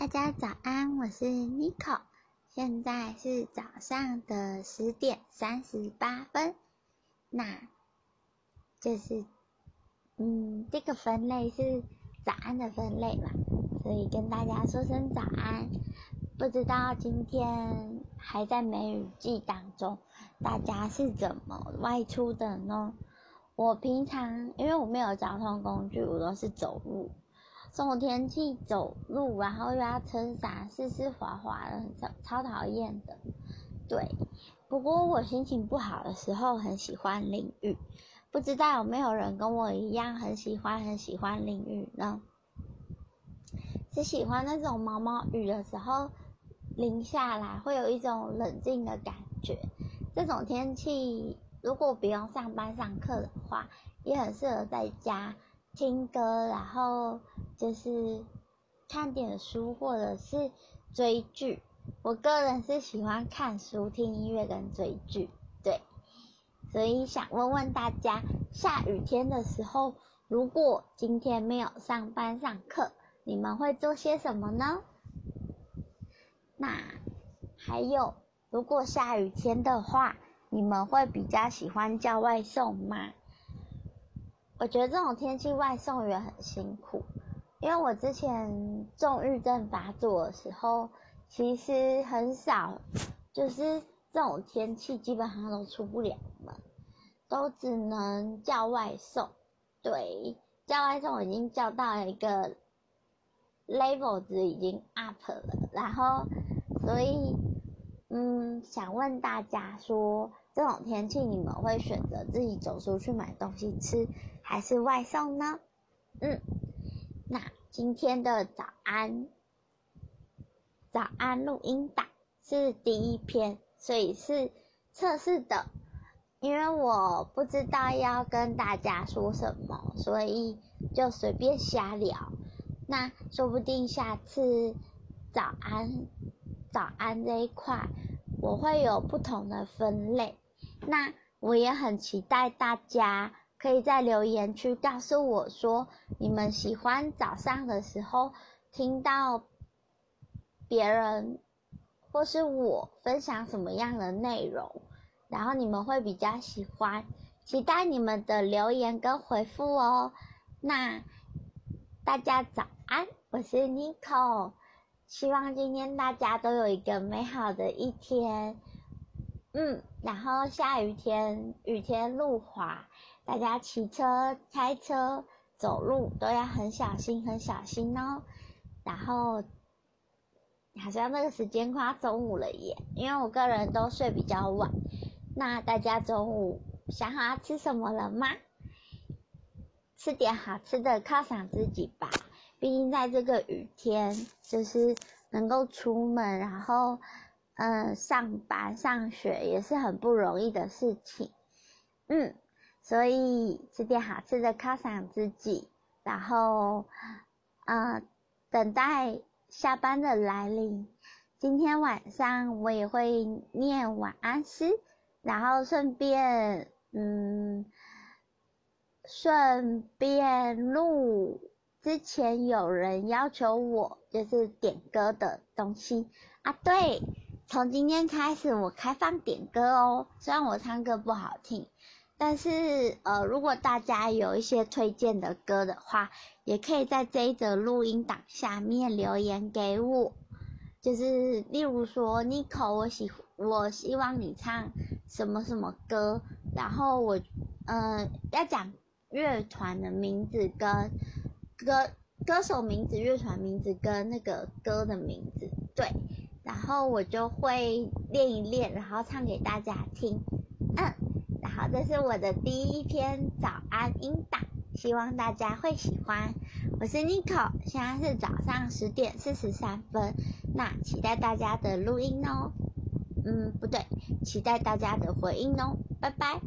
大家早安，我是 Nico，现在是早上的十点三十八分。那，就是嗯，这个分类是早安的分类嘛，所以跟大家说声早安。不知道今天还在梅雨季当中，大家是怎么外出的呢？我平常因为我没有交通工具，我都是走路。这种天气走路，然后又要撑伞，湿湿滑滑的，超超讨厌的。对，不过我心情不好的时候很喜欢淋雨，不知道有没有人跟我一样很喜欢很喜欢淋雨呢？是喜欢那种毛毛雨的时候淋下来，会有一种冷静的感觉。这种天气如果不用上班上课的话，也很适合在家。听歌，然后就是看点书或者是追剧。我个人是喜欢看书、听音乐跟追剧，对。所以想问问大家，下雨天的时候，如果今天没有上班上课，你们会做些什么呢？那还有，如果下雨天的话，你们会比较喜欢叫外送吗？我觉得这种天气外送员很辛苦，因为我之前重郁症发作的时候，其实很少，就是这种天气基本上都出不了门，都只能叫外送。对，叫外送我已经叫到了一个 level 值已经 up 了，然后所以嗯，想问大家说。这种天气，你们会选择自己走出去买东西吃，还是外送呢？嗯，那今天的早安，早安录音档是第一篇，所以是测试的，因为我不知道要跟大家说什么，所以就随便瞎聊。那说不定下次早安，早安这一块，我会有不同的分类。那我也很期待大家可以在留言区告诉我说，你们喜欢早上的时候听到别人或是我分享什么样的内容，然后你们会比较喜欢，期待你们的留言跟回复哦。那大家早安，我是 Nico，希望今天大家都有一个美好的一天。嗯，然后下雨天，雨天路滑，大家骑车、开车、走路都要很小心、很小心哦。然后，好像那个时间快要中午了耶，因为我个人都睡比较晚。那大家中午想好要吃什么了吗？吃点好吃的犒赏自己吧，毕竟在这个雨天，就是能够出门，然后。嗯，上班上学也是很不容易的事情，嗯，所以吃点好吃的犒赏自己，然后，嗯，等待下班的来临。今天晚上我也会念晚安诗，然后顺便，嗯，顺便录之前有人要求我就是点歌的东西啊，对。从今天开始，我开放点歌哦。虽然我唱歌不好听，但是呃，如果大家有一些推荐的歌的话，也可以在这一则录音档下面留言给我。就是例如说，Nico，我喜我希望你唱什么什么歌，然后我嗯要讲乐团的名字跟歌歌手名字、乐团名字跟那个歌的名字，对。然后我就会练一练，然后唱给大家听。嗯，然后这是我的第一篇早安音档，希望大家会喜欢。我是 Nico，现在是早上十点四十三分，那期待大家的录音哦。嗯，不对，期待大家的回应哦。拜拜。